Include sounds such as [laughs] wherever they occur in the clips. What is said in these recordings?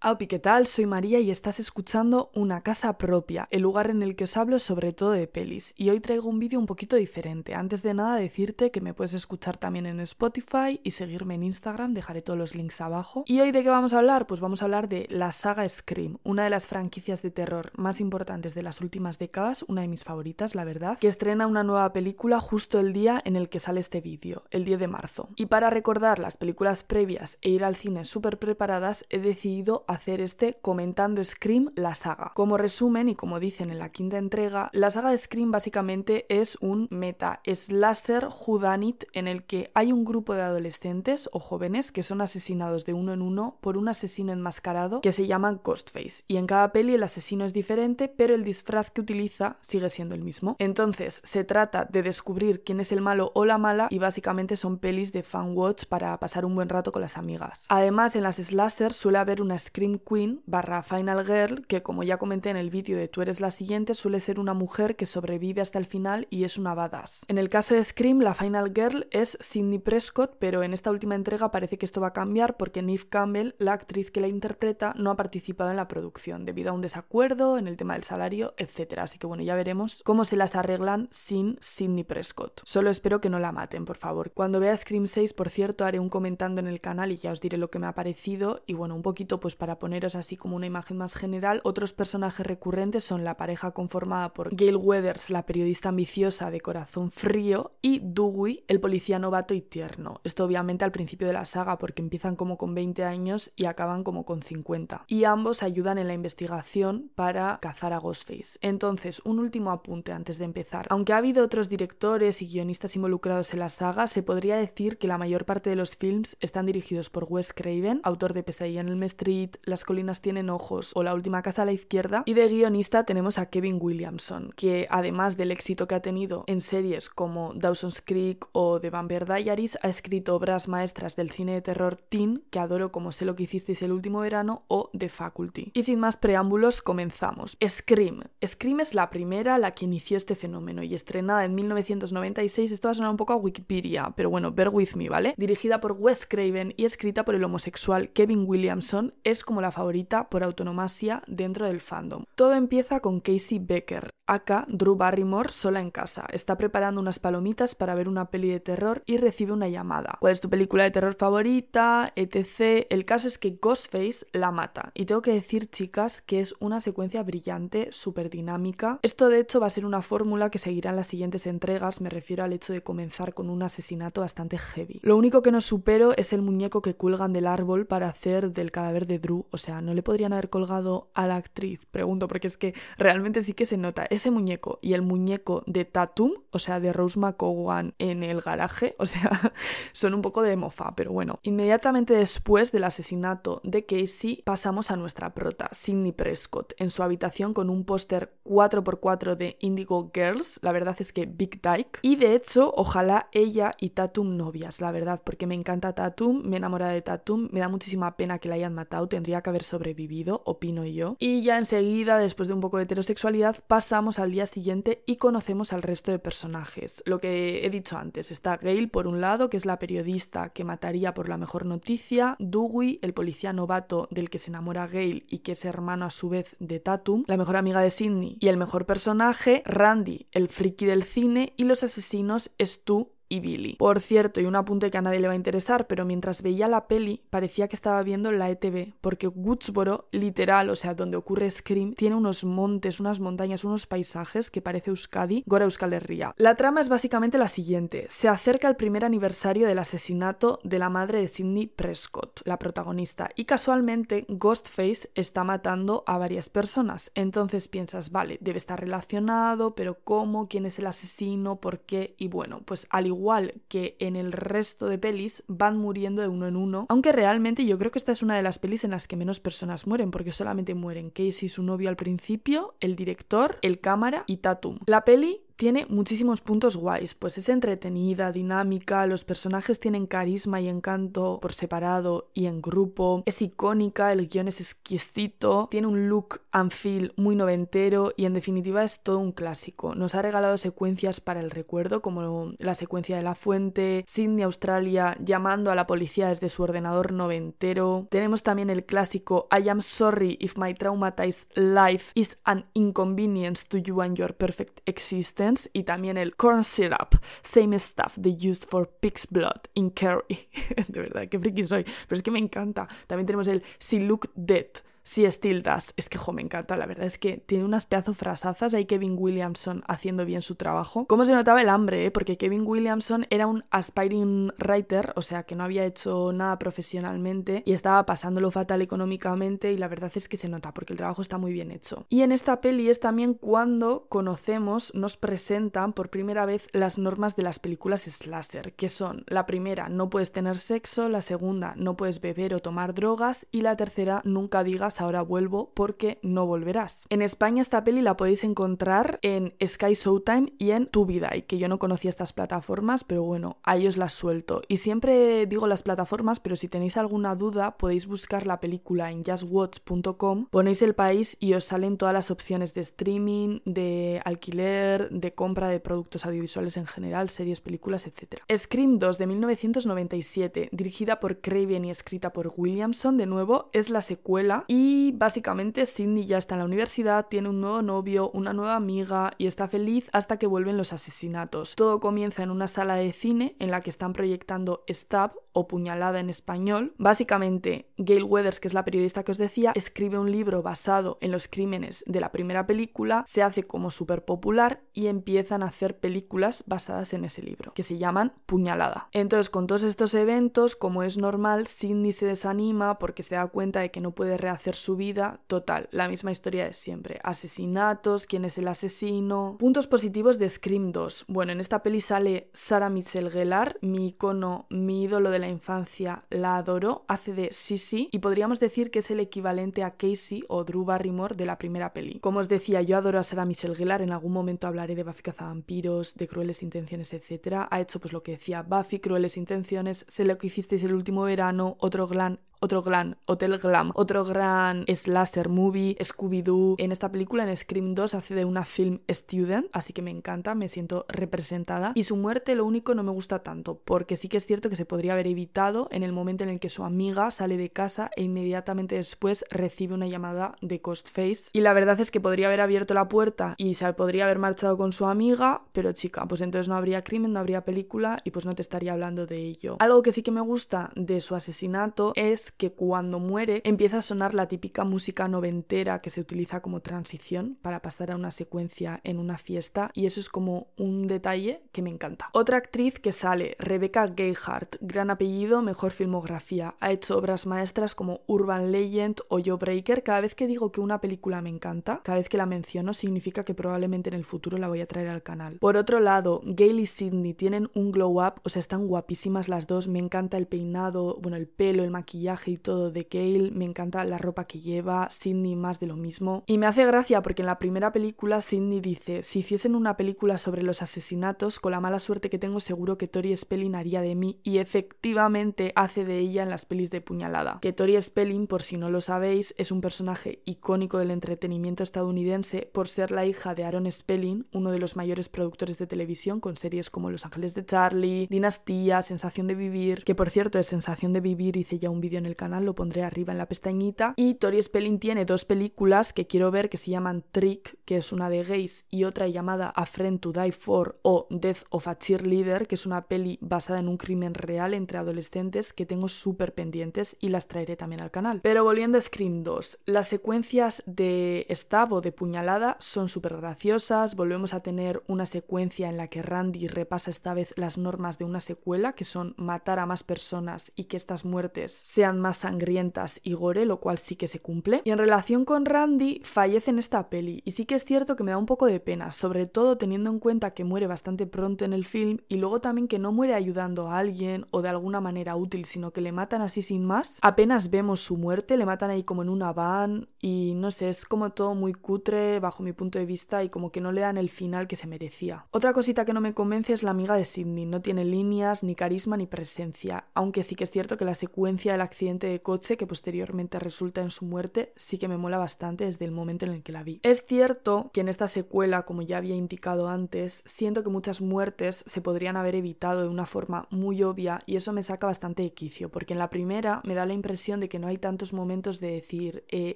Aupi, ¿qué tal? Soy María y estás escuchando Una Casa Propia, el lugar en el que os hablo sobre todo de pelis. Y hoy traigo un vídeo un poquito diferente. Antes de nada, decirte que me puedes escuchar también en Spotify y seguirme en Instagram, dejaré todos los links abajo. ¿Y hoy de qué vamos a hablar? Pues vamos a hablar de la saga Scream, una de las franquicias de terror más importantes de las últimas décadas, una de mis favoritas, la verdad, que estrena una nueva película justo el día en el que sale este vídeo, el 10 de marzo. Y para recordar las películas previas e ir al cine súper preparadas, he decidido hacer este comentando Scream la saga. Como resumen y como dicen en la quinta entrega, la saga de Scream básicamente es un meta slasher judanit en el que hay un grupo de adolescentes o jóvenes que son asesinados de uno en uno por un asesino enmascarado que se llama Ghostface. Y en cada peli el asesino es diferente, pero el disfraz que utiliza sigue siendo el mismo. Entonces se trata de descubrir quién es el malo o la mala y básicamente son pelis de fan watch para pasar un buen rato con las amigas. Además en las slasher suele haber una Scream Queen barra Final Girl, que como ya comenté en el vídeo de Tú eres la siguiente, suele ser una mujer que sobrevive hasta el final y es una badass. En el caso de Scream, la Final Girl es Sidney Prescott, pero en esta última entrega parece que esto va a cambiar porque Neve Campbell, la actriz que la interpreta, no ha participado en la producción debido a un desacuerdo en el tema del salario, etc. Así que bueno, ya veremos cómo se las arreglan sin Sidney Prescott. Solo espero que no la maten, por favor. Cuando vea Scream 6, por cierto, haré un comentando en el canal y ya os diré lo que me ha parecido y bueno, un poquito pues para poneros así como una imagen más general, otros personajes recurrentes son la pareja conformada por Gail Weathers, la periodista ambiciosa de corazón frío, y Dewey, el policía novato y tierno. Esto obviamente al principio de la saga porque empiezan como con 20 años y acaban como con 50. Y ambos ayudan en la investigación para cazar a Ghostface. Entonces, un último apunte antes de empezar. Aunque ha habido otros directores y guionistas involucrados en la saga, se podría decir que la mayor parte de los films están dirigidos por Wes Craven, autor de Pesadilla en el Street, Las colinas tienen ojos o La última casa a la izquierda. Y de guionista tenemos a Kevin Williamson, que además del éxito que ha tenido en series como Dawson's Creek o The Vampire Diaries, ha escrito obras maestras del cine de terror teen, que adoro como sé lo que hicisteis el último verano, o The Faculty. Y sin más preámbulos, comenzamos. Scream. Scream es la primera la que inició este fenómeno y estrenada en 1996, esto va a sonar un poco a Wikipedia, pero bueno, bear with me, ¿vale? Dirigida por Wes Craven y escrita por el homosexual Kevin Williamson, es como la favorita por autonomasia dentro del fandom. Todo empieza con Casey Becker, aka Drew Barrymore, sola en casa. Está preparando unas palomitas para ver una peli de terror y recibe una llamada. ¿Cuál es tu película de terror favorita? etc. El caso es que Ghostface la mata. Y tengo que decir, chicas, que es una secuencia brillante, súper dinámica. Esto de hecho va a ser una fórmula que seguirá en las siguientes entregas, me refiero al hecho de comenzar con un asesinato bastante heavy. Lo único que no supero es el muñeco que cuelgan del árbol para hacer del cadáver de Drew. O sea, ¿no le podrían haber colgado a la actriz? Pregunto, porque es que realmente sí que se nota ese muñeco y el muñeco de Tatum, o sea, de Rose McCowan en el garaje, [laughs] o sea, son un poco de mofa, pero bueno. Inmediatamente después del asesinato de Casey, pasamos a nuestra prota, Sidney Prescott, en su habitación con un póster 4x4 de Indigo Girls, la verdad es que Big Dyke, y de hecho, ojalá ella y Tatum novias, la verdad, porque me encanta Tatum, me enamora de Tatum, me da muchísima pena que la hayan matado, que haber sobrevivido, opino yo. Y ya enseguida, después de un poco de heterosexualidad, pasamos al día siguiente y conocemos al resto de personajes. Lo que he dicho antes, está Gail por un lado, que es la periodista que mataría por la mejor noticia, Dewey, el policía novato del que se enamora Gail y que es hermano a su vez de Tatum, la mejor amiga de Sidney y el mejor personaje, Randy, el friki del cine y los asesinos Stu y Billy. Por cierto, y un apunte que a nadie le va a interesar, pero mientras veía la peli parecía que estaba viendo la ETV, porque Woodsboro, literal, o sea, donde ocurre Scream, tiene unos montes, unas montañas, unos paisajes que parece Euskadi, Gora Euskal Herria. La trama es básicamente la siguiente. Se acerca el primer aniversario del asesinato de la madre de Sidney Prescott, la protagonista, y casualmente Ghostface está matando a varias personas. Entonces piensas, vale, debe estar relacionado, pero ¿cómo? ¿Quién es el asesino? ¿Por qué? Y bueno, pues al igual igual que en el resto de pelis, van muriendo de uno en uno. Aunque realmente yo creo que esta es una de las pelis en las que menos personas mueren, porque solamente mueren Casey, su novio al principio, el director, el cámara y Tatum. La peli tiene muchísimos puntos guays, pues es entretenida, dinámica, los personajes tienen carisma y encanto por separado y en grupo, es icónica, el guion es exquisito, tiene un look and feel muy noventero y en definitiva es todo un clásico. Nos ha regalado secuencias para el recuerdo como la secuencia de la fuente, Sydney, Australia, llamando a la policía desde su ordenador noventero. Tenemos también el clásico I am sorry if my traumatized life is an inconvenience to you and your perfect existence. Y también el corn syrup, same stuff they used for pig's blood in curry. [laughs] de verdad, qué friki soy. Pero es que me encanta. También tenemos el She Look Dead si Still Does. Es que, jo, me encanta, la verdad es que tiene unas pedazo frasazas ahí Kevin Williamson haciendo bien su trabajo. ¿Cómo se notaba el hambre, eh? Porque Kevin Williamson era un aspiring writer, o sea, que no había hecho nada profesionalmente y estaba pasándolo fatal económicamente y la verdad es que se nota porque el trabajo está muy bien hecho. Y en esta peli es también cuando conocemos, nos presentan por primera vez las normas de las películas slasher, que son la primera, no puedes tener sexo, la segunda, no puedes beber o tomar drogas y la tercera, nunca digas ahora vuelvo porque no volverás. En España esta peli la podéis encontrar en Sky Showtime y en Tubiday, que yo no conocía estas plataformas, pero bueno, a ellos las suelto. Y siempre digo las plataformas, pero si tenéis alguna duda podéis buscar la película en justwatch.com, ponéis el país y os salen todas las opciones de streaming, de alquiler, de compra de productos audiovisuales en general, series, películas, etc. Scream 2 de 1997, dirigida por Craven y escrita por Williamson, de nuevo, es la secuela y y básicamente Cindy ya está en la universidad, tiene un nuevo novio, una nueva amiga y está feliz hasta que vuelven los asesinatos. Todo comienza en una sala de cine en la que están proyectando Stab o Puñalada en español. Básicamente, Gail Weathers, que es la periodista que os decía, escribe un libro basado en los crímenes de la primera película, se hace como súper popular y empiezan a hacer películas basadas en ese libro, que se llaman Puñalada. Entonces, con todos estos eventos, como es normal, Sidney se desanima porque se da cuenta de que no puede rehacer su vida. Total, la misma historia de siempre. Asesinatos, quién es el asesino. Puntos positivos de Scream 2. Bueno, en esta peli sale Sarah Michelle Gellar, mi icono, mi ídolo de la infancia, la adoro, hace de Sissy y podríamos decir que es el equivalente a Casey o Drew Barrymore de la primera peli. Como os decía, yo adoro a Sarah Michelle Gellar, en algún momento hablaré de Buffy cazavampiros, de Crueles Intenciones, etc. Ha hecho pues lo que decía Buffy, Crueles Intenciones, sé lo que hicisteis el último verano, otro gran otro gran Hotel Glam, otro gran slasher movie, Scooby-Doo. En esta película, en Scream 2, hace de una film student, así que me encanta, me siento representada. Y su muerte, lo único, no me gusta tanto, porque sí que es cierto que se podría haber evitado en el momento en el que su amiga sale de casa e inmediatamente después recibe una llamada de Ghostface. Y la verdad es que podría haber abierto la puerta y se podría haber marchado con su amiga, pero chica, pues entonces no habría crimen, no habría película y pues no te estaría hablando de ello. Algo que sí que me gusta de su asesinato es que cuando muere empieza a sonar la típica música noventera que se utiliza como transición para pasar a una secuencia en una fiesta y eso es como un detalle que me encanta. Otra actriz que sale, Rebecca Gayhart, gran apellido, mejor filmografía, ha hecho obras maestras como Urban Legend o Joe Breaker. Cada vez que digo que una película me encanta, cada vez que la menciono significa que probablemente en el futuro la voy a traer al canal. Por otro lado, Gail y Sidney tienen un glow up, o sea, están guapísimas las dos, me encanta el peinado, bueno, el pelo, el maquillaje, y todo de Kale, me encanta la ropa que lleva, Sidney más de lo mismo. Y me hace gracia porque en la primera película Sidney dice, si hiciesen una película sobre los asesinatos, con la mala suerte que tengo seguro que Tori Spelling haría de mí y efectivamente hace de ella en las pelis de puñalada. Que Tori Spelling, por si no lo sabéis, es un personaje icónico del entretenimiento estadounidense por ser la hija de Aaron Spelling, uno de los mayores productores de televisión con series como Los Ángeles de Charlie, Dinastía, Sensación de Vivir, que por cierto de Sensación de Vivir hice ya un vídeo en el canal, lo pondré arriba en la pestañita. Y Tori Spelling tiene dos películas que quiero ver que se llaman Trick, que es una de gays, y otra llamada A Friend to Die For o Death of a Cheerleader, que es una peli basada en un crimen real entre adolescentes que tengo súper pendientes y las traeré también al canal. Pero volviendo a Scream 2, las secuencias de stab de puñalada son súper graciosas, volvemos a tener una secuencia en la que Randy repasa esta vez las normas de una secuela, que son matar a más personas y que estas muertes sean más sangrientas y gore, lo cual sí que se cumple. Y en relación con Randy, fallece en esta peli, y sí que es cierto que me da un poco de pena, sobre todo teniendo en cuenta que muere bastante pronto en el film y luego también que no muere ayudando a alguien o de alguna manera útil, sino que le matan así sin más. Apenas vemos su muerte, le matan ahí como en una van y no sé, es como todo muy cutre bajo mi punto de vista y como que no le dan el final que se merecía. Otra cosita que no me convence es la amiga de Sidney, no tiene líneas, ni carisma, ni presencia, aunque sí que es cierto que la secuencia del accidente de coche que posteriormente resulta en su muerte sí que me mola bastante desde el momento en el que la vi. Es cierto que en esta secuela, como ya había indicado antes, siento que muchas muertes se podrían haber evitado de una forma muy obvia y eso me saca bastante de quicio, porque en la primera me da la impresión de que no hay tantos momentos de decir eh,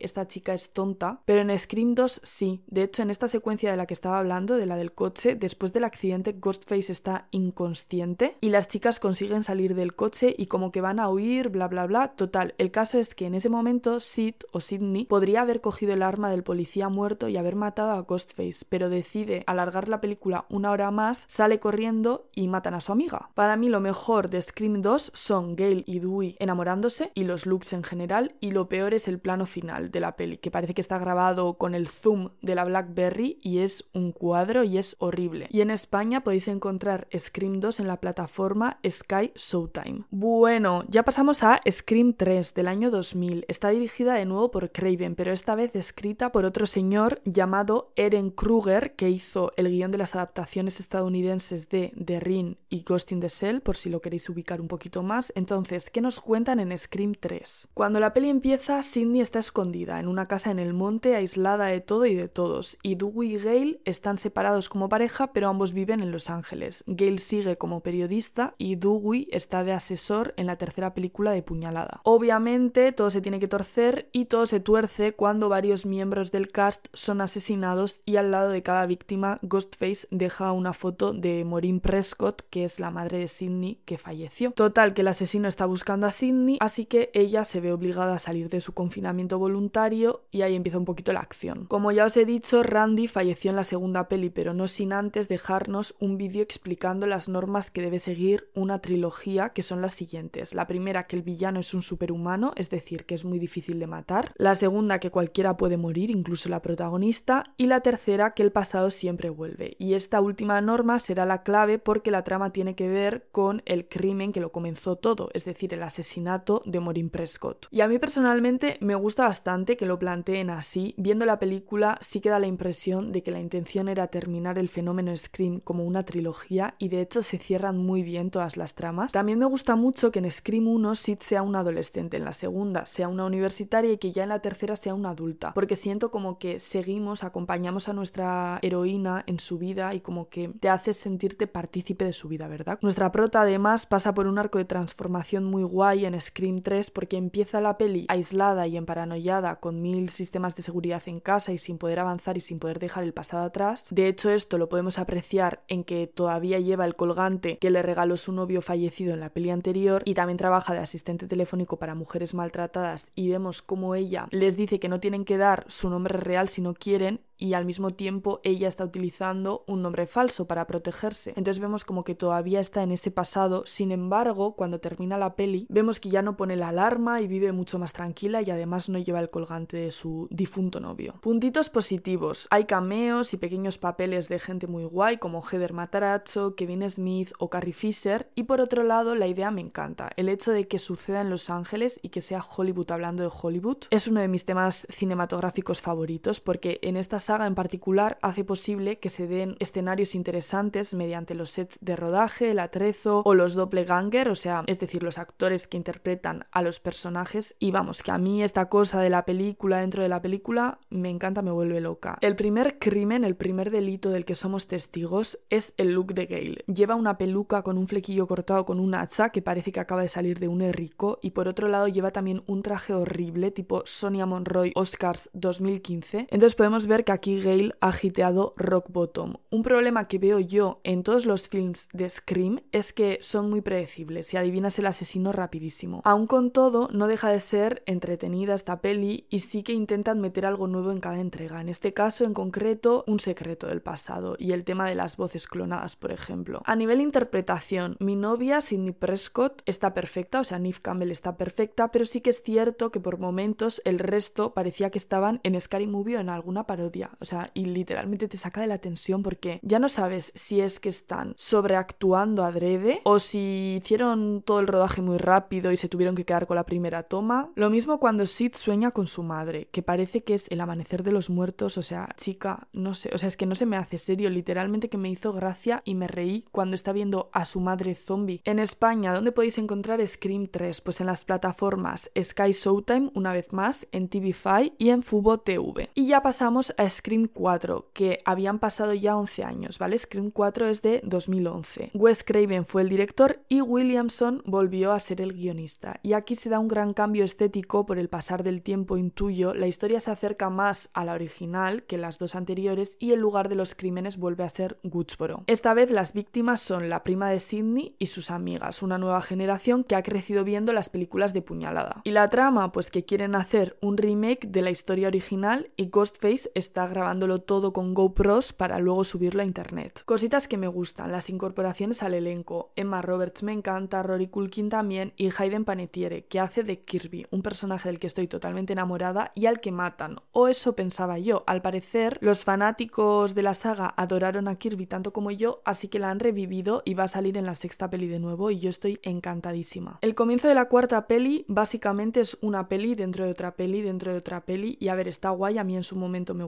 esta chica es tonta, pero en Scream 2 sí. De hecho, en esta secuencia de la que estaba hablando, de la del coche, después del accidente Ghostface está inconsciente y las chicas consiguen salir del coche y como que van a huir, bla bla bla. Total, el caso es que en ese momento Sid o Sidney podría haber cogido el arma del policía muerto y haber matado a Ghostface, pero decide alargar la película una hora más, sale corriendo y matan a su amiga. Para mí lo mejor de Scream 2 son Gail y Dewey enamorándose y los looks en general y lo peor es el plano final de la peli, que parece que está grabado con el zoom de la BlackBerry y es un cuadro y es horrible. Y en España podéis encontrar Scream 2 en la plataforma Sky Showtime. Bueno, ya pasamos a Scream 3 del año 2000. Está dirigida de nuevo por Craven, pero esta vez escrita por otro señor llamado Eren Kruger, que hizo el guion de las adaptaciones estadounidenses de The Ring y Ghost in the Shell, por si lo queréis ubicar un poquito más. Entonces, ¿qué nos cuentan en Scream 3? Cuando la peli empieza, Sidney está escondida en una casa en el monte, aislada de todo y de todos, y Dewey y Gail están separados como pareja, pero ambos viven en Los Ángeles. Gail sigue como periodista y Dewey está de asesor en la tercera película de Puñalada. Obviamente, todo se tiene que torcer y todo se tuerce cuando varios miembros del cast son asesinados y al lado de cada víctima Ghostface deja una foto de Maureen Prescott, que es la madre de Sidney que falleció. Total, que el asesino está buscando a Sidney, así que ella se ve obligada a salir de su confinamiento voluntario y ahí empieza un poquito la acción. Como ya os he dicho, Randy falleció en la segunda peli, pero no sin antes dejarnos un vídeo explicando las normas que debe seguir una trilogía, que son las siguientes. La primera, que el villano es un superhumano, es decir, que es muy difícil de matar. La segunda, que cualquiera puede morir, incluso la protagonista. Y la tercera, que el pasado siempre vuelve. Y esta última norma será la clave porque la trama tiene que ver con el crimen que lo comenzó todo, es decir, el asesinato de Maureen Prescott. Y a mí personalmente me gusta bastante que lo planteen así. Viendo la película sí que da la impresión de que la intención era terminar el fenómeno Scream como una trilogía y de hecho se cierran muy bien todas las tramas. También me gusta mucho que en Scream 1 Sid sea un adolescente, en la segunda sea una universitaria y que ya en la tercera sea una adulta, porque siento como que seguimos, acompañamos a nuestra heroína en su vida y como que te haces sentirte partícipe de su vida, ¿verdad? Nuestra prota además pasa por un arco de transformación muy guay en Scream 3 porque empieza la peli aislada y emparanoiada con mil sistemas de seguridad en casa y sin poder avanzar y sin poder dejar el pasado atrás. De hecho esto lo podemos apreciar en que todavía lleva el colgante que le regaló su novio fallecido en la peli anterior y también trabaja de asistente telefónico para mujeres maltratadas y vemos cómo ella les dice que no tienen que dar su nombre real si no quieren y al mismo tiempo ella está utilizando un nombre falso para protegerse. Entonces vemos como que todavía está en ese pasado, sin embargo, cuando termina la peli, vemos que ya no pone la alarma y vive mucho más tranquila y además no lleva el colgante de su difunto novio. Puntitos positivos. Hay cameos y pequeños papeles de gente muy guay como Heather Matarazzo, Kevin Smith o Carrie Fisher y por otro lado la idea me encanta. El hecho de que suceda en Los Ángeles y que sea Hollywood hablando de Hollywood es uno de mis temas cinematográficos favoritos porque en esta en particular hace posible que se den escenarios interesantes mediante los sets de rodaje, el atrezo o los doppelganger, o sea, es decir, los actores que interpretan a los personajes. Y vamos, que a mí esta cosa de la película dentro de la película me encanta, me vuelve loca. El primer crimen, el primer delito del que somos testigos es el look de Gail. Lleva una peluca con un flequillo cortado con un hacha que parece que acaba de salir de un rico y por otro lado lleva también un traje horrible tipo Sonia Monroy Oscars 2015. Entonces podemos ver que aquí Gale ha hiteado Rock Bottom. Un problema que veo yo en todos los films de Scream es que son muy predecibles y adivinas el asesino rapidísimo. Aún con todo, no deja de ser entretenida esta peli y sí que intentan meter algo nuevo en cada entrega. En este caso, en concreto, un secreto del pasado y el tema de las voces clonadas, por ejemplo. A nivel interpretación, mi novia, Sidney Prescott, está perfecta, o sea, Neve Campbell está perfecta, pero sí que es cierto que por momentos el resto parecía que estaban en Scary Movie o en alguna parodia. O sea, y literalmente te saca de la tensión porque ya no sabes si es que están sobreactuando adrede o si hicieron todo el rodaje muy rápido y se tuvieron que quedar con la primera toma. Lo mismo cuando Sid sueña con su madre, que parece que es el amanecer de los muertos, o sea, chica, no sé, o sea, es que no se me hace serio, literalmente que me hizo gracia y me reí cuando está viendo a su madre zombie. En España, ¿dónde podéis encontrar Scream 3? Pues en las plataformas Sky Showtime, una vez más, en TV5 y en Fubo TV. Y ya pasamos a Scream 4, que habían pasado ya 11 años, ¿vale? Scream 4 es de 2011. Wes Craven fue el director y Williamson volvió a ser el guionista. Y aquí se da un gran cambio estético por el pasar del tiempo, intuyo. La historia se acerca más a la original que las dos anteriores y el lugar de los crímenes vuelve a ser Woodsboro. Esta vez las víctimas son la prima de Sidney y sus amigas, una nueva generación que ha crecido viendo las películas de puñalada. Y la trama, pues que quieren hacer un remake de la historia original y Ghostface está grabándolo todo con GoPros para luego subirlo a internet. Cositas que me gustan, las incorporaciones al elenco. Emma Roberts me encanta, Rory Culkin también y Hayden Panettiere, que hace de Kirby, un personaje del que estoy totalmente enamorada y al que matan. O eso pensaba yo. Al parecer, los fanáticos de la saga adoraron a Kirby tanto como yo, así que la han revivido y va a salir en la sexta peli de nuevo y yo estoy encantadísima. El comienzo de la cuarta peli básicamente es una peli dentro de otra peli dentro de otra peli y a ver, está guay, a mí en su momento me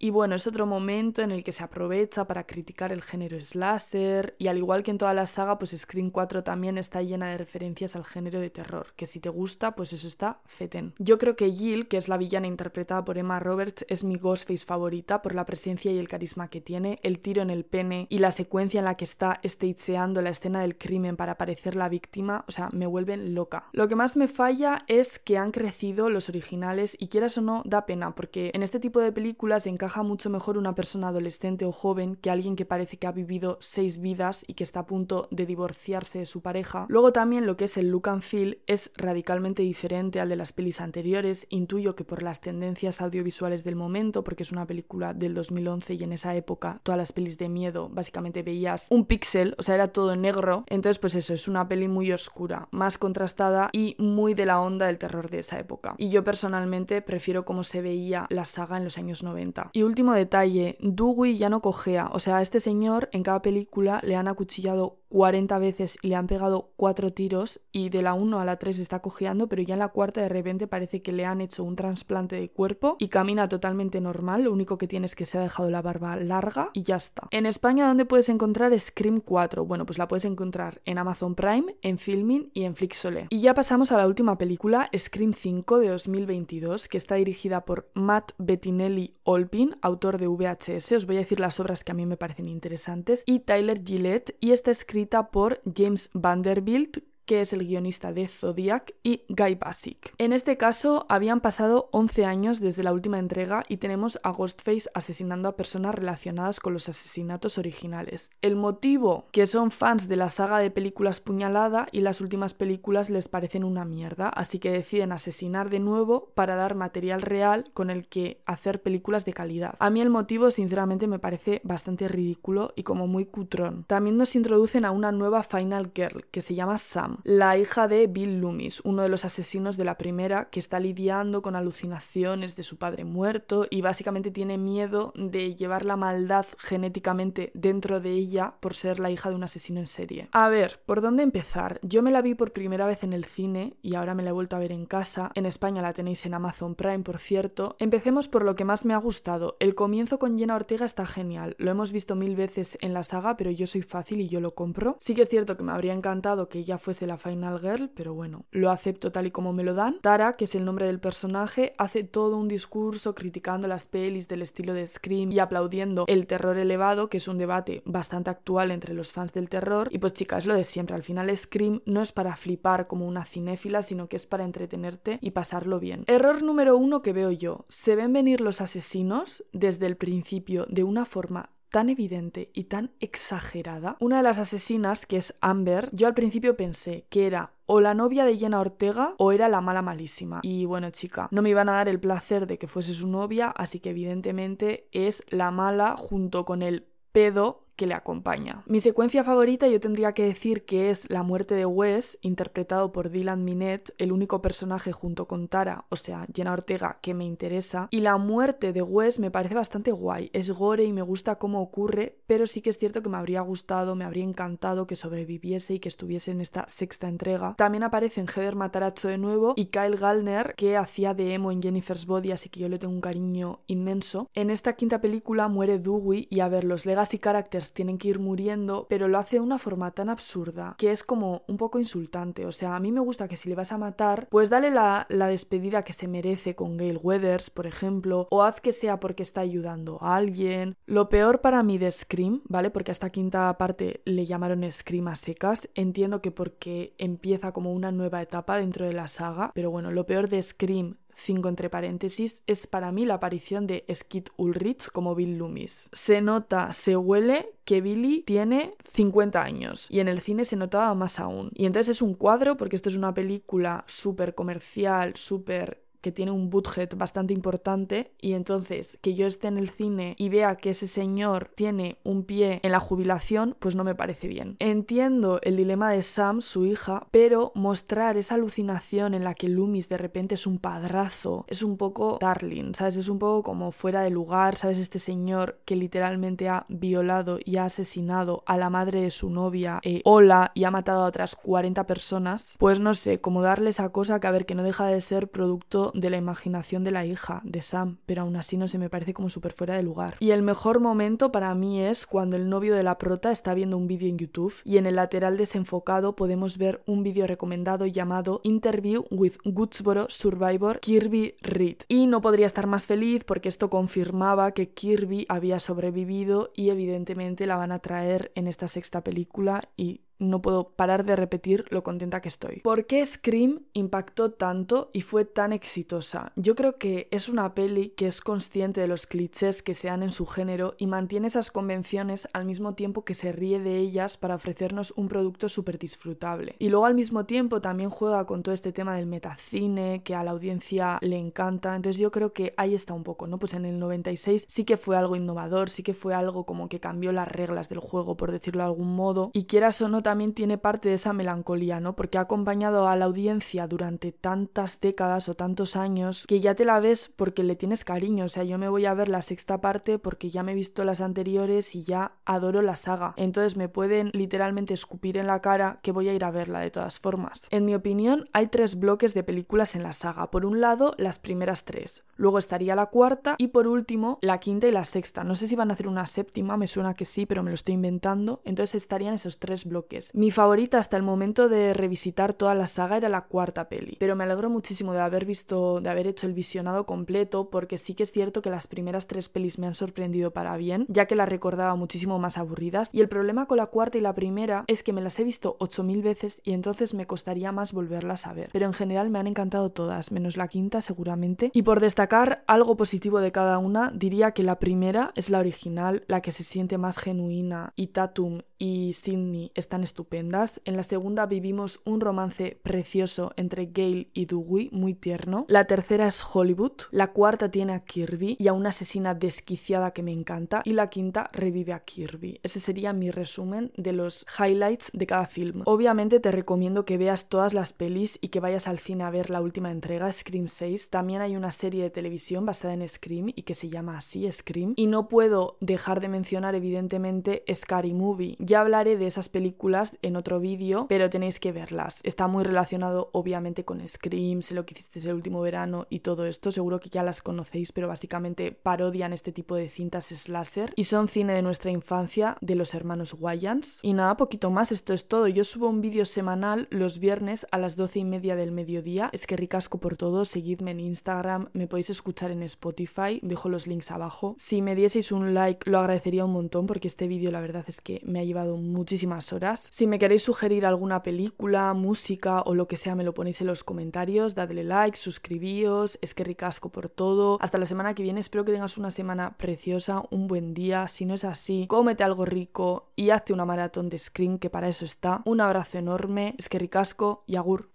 y bueno, es otro momento en el que se aprovecha para criticar el género slasher y al igual que en toda la saga, pues Scream 4 también está llena de referencias al género de terror, que si te gusta, pues eso está feten. Yo creo que Jill, que es la villana interpretada por Emma Roberts, es mi Ghostface favorita por la presencia y el carisma que tiene, el tiro en el pene y la secuencia en la que está stageando la escena del crimen para parecer la víctima, o sea, me vuelven loca. Lo que más me falla es que han crecido los originales y quieras o no, da pena, porque en este tipo de películas encaja mucho mejor una persona adolescente o joven que alguien que parece que ha vivido seis vidas y que está a punto de divorciarse de su pareja. Luego también lo que es el look and feel es radicalmente diferente al de las pelis anteriores, intuyo que por las tendencias audiovisuales del momento, porque es una película del 2011 y en esa época todas las pelis de miedo básicamente veías un píxel, o sea, era todo negro, entonces pues eso, es una peli muy oscura, más contrastada y muy de la onda del terror de esa época. Y yo personalmente prefiero cómo se veía la saga en los años 90. Y último detalle, Dewey ya no cojea, o sea, a este señor en cada película le han acuchillado 40 veces y le han pegado 4 tiros y de la 1 a la 3 está cojeando, pero ya en la cuarta de repente parece que le han hecho un trasplante de cuerpo y camina totalmente normal, lo único que tiene es que se ha dejado la barba larga y ya está. En España, ¿dónde puedes encontrar Scream 4? Bueno, pues la puedes encontrar en Amazon Prime, en Filming y en Flixole. Y ya pasamos a la última película, Scream 5 de 2022, que está dirigida por Matt Bettinelli Olpin, autor de VHS, os voy a decir las obras que a mí me parecen interesantes, y Tyler Gillette, y está escrita por James Vanderbilt, que es el guionista de Zodiac, y Guy Basic. En este caso, habían pasado 11 años desde la última entrega y tenemos a Ghostface asesinando a personas relacionadas con los asesinatos originales. El motivo, que son fans de la saga de películas Puñalada y las últimas películas les parecen una mierda, así que deciden asesinar de nuevo para dar material real con el que hacer películas de calidad. A mí el motivo, sinceramente, me parece bastante ridículo y como muy cutrón. También nos introducen a una nueva Final Girl, que se llama Sam, la hija de Bill Loomis, uno de los asesinos de la primera, que está lidiando con alucinaciones de su padre muerto y básicamente tiene miedo de llevar la maldad genéticamente dentro de ella por ser la hija de un asesino en serie. A ver, ¿por dónde empezar? Yo me la vi por primera vez en el cine y ahora me la he vuelto a ver en casa. En España la tenéis en Amazon Prime, por cierto. Empecemos por lo que más me ha gustado. El comienzo con Jenna Ortega está genial. Lo hemos visto mil veces en la saga, pero yo soy fácil y yo lo compro. Sí que es cierto que me habría encantado que ella fuese la Final Girl, pero bueno, lo acepto tal y como me lo dan. Tara, que es el nombre del personaje, hace todo un discurso criticando las pelis del estilo de Scream y aplaudiendo el terror elevado, que es un debate bastante actual entre los fans del terror. Y pues chicas, lo de siempre, al final Scream no es para flipar como una cinéfila, sino que es para entretenerte y pasarlo bien. Error número uno que veo yo, se ven venir los asesinos desde el principio de una forma tan evidente y tan exagerada. Una de las asesinas, que es Amber, yo al principio pensé que era o la novia de Jenna Ortega o era la mala malísima. Y bueno, chica, no me iban a dar el placer de que fuese su novia, así que evidentemente es la mala junto con el pedo que le acompaña. Mi secuencia favorita yo tendría que decir que es la muerte de Wes, interpretado por Dylan Minette, el único personaje junto con Tara, o sea, Jenna Ortega, que me interesa. Y la muerte de Wes me parece bastante guay, es gore y me gusta cómo ocurre, pero sí que es cierto que me habría gustado, me habría encantado que sobreviviese y que estuviese en esta sexta entrega. También aparecen Heather Matarazzo de nuevo y Kyle Gallner, que hacía de emo en Jennifer's Body, así que yo le tengo un cariño inmenso. En esta quinta película muere Dewey y a ver, los legacy characters tienen que ir muriendo, pero lo hace de una forma tan absurda que es como un poco insultante. O sea, a mí me gusta que si le vas a matar, pues dale la, la despedida que se merece con Gail Weathers, por ejemplo, o haz que sea porque está ayudando a alguien. Lo peor para mí de Scream, ¿vale? Porque a esta quinta parte le llamaron Scream a secas. Entiendo que porque empieza como una nueva etapa dentro de la saga, pero bueno, lo peor de Scream 5 entre paréntesis, es para mí la aparición de Skid Ulrich como Bill Loomis. Se nota, se huele que Billy tiene 50 años y en el cine se notaba más aún. Y entonces es un cuadro porque esto es una película súper comercial, súper que tiene un budget bastante importante y entonces que yo esté en el cine y vea que ese señor tiene un pie en la jubilación, pues no me parece bien. Entiendo el dilema de Sam, su hija, pero mostrar esa alucinación en la que Loomis de repente es un padrazo, es un poco darling, ¿sabes? Es un poco como fuera de lugar, ¿sabes? Este señor que literalmente ha violado y ha asesinado a la madre de su novia, eh, hola, y ha matado a otras 40 personas, pues no sé, como darle esa cosa que a ver, que no deja de ser producto de la imaginación de la hija, de Sam, pero aún así no se me parece como súper fuera de lugar. Y el mejor momento para mí es cuando el novio de la prota está viendo un vídeo en YouTube y en el lateral desenfocado podemos ver un vídeo recomendado llamado Interview with Woodsboro Survivor Kirby Reed. Y no podría estar más feliz porque esto confirmaba que Kirby había sobrevivido y evidentemente la van a traer en esta sexta película y no puedo parar de repetir lo contenta que estoy. ¿Por qué Scream impactó tanto y fue tan exitosa? Yo creo que es una peli que es consciente de los clichés que se dan en su género y mantiene esas convenciones al mismo tiempo que se ríe de ellas para ofrecernos un producto súper disfrutable. Y luego al mismo tiempo también juega con todo este tema del metacine que a la audiencia le encanta. Entonces yo creo que ahí está un poco, ¿no? Pues en el 96 sí que fue algo innovador, sí que fue algo como que cambió las reglas del juego, por decirlo de algún modo. Y quieras o no, también tiene parte de esa melancolía, ¿no? Porque ha acompañado a la audiencia durante tantas décadas o tantos años que ya te la ves porque le tienes cariño. O sea, yo me voy a ver la sexta parte porque ya me he visto las anteriores y ya adoro la saga. Entonces me pueden literalmente escupir en la cara que voy a ir a verla de todas formas. En mi opinión, hay tres bloques de películas en la saga. Por un lado, las primeras tres. Luego estaría la cuarta y por último, la quinta y la sexta. No sé si van a hacer una séptima, me suena que sí, pero me lo estoy inventando. Entonces estarían esos tres bloques. Mi favorita hasta el momento de revisitar toda la saga era la cuarta peli, pero me alegro muchísimo de haber visto, de haber hecho el visionado completo, porque sí que es cierto que las primeras tres pelis me han sorprendido para bien, ya que las recordaba muchísimo más aburridas, y el problema con la cuarta y la primera es que me las he visto 8000 veces y entonces me costaría más volverlas a ver, pero en general me han encantado todas, menos la quinta seguramente, y por destacar algo positivo de cada una, diría que la primera es la original, la que se siente más genuina, y Tatum y Sidney están estupendas. En la segunda vivimos un romance precioso entre Gail y Dewey, muy tierno. La tercera es Hollywood. La cuarta tiene a Kirby y a una asesina desquiciada que me encanta. Y la quinta revive a Kirby. Ese sería mi resumen de los highlights de cada film. Obviamente te recomiendo que veas todas las pelis y que vayas al cine a ver la última entrega, Scream 6. También hay una serie de televisión basada en Scream y que se llama así, Scream. Y no puedo dejar de mencionar evidentemente Scary Movie ya hablaré de esas películas en otro vídeo, pero tenéis que verlas. Está muy relacionado obviamente con Scream, sé lo que hiciste el último verano y todo esto, seguro que ya las conocéis, pero básicamente parodian este tipo de cintas slasher y son cine de nuestra infancia de los hermanos Wayans. Y nada, poquito más, esto es todo. Yo subo un vídeo semanal los viernes a las doce y media del mediodía. Es que ricasco por todo, seguidme en Instagram, me podéis escuchar en Spotify, dejo los links abajo. Si me dieseis un like lo agradecería un montón porque este vídeo la verdad es que me ha llevado muchísimas horas. Si me queréis sugerir alguna película, música o lo que sea, me lo ponéis en los comentarios, dadle like, suscribíos, es que ricasco por todo. Hasta la semana que viene, espero que tengas una semana preciosa, un buen día. Si no es así, cómete algo rico y hazte una maratón de screen que para eso está. Un abrazo enorme, es que ricasco y agur.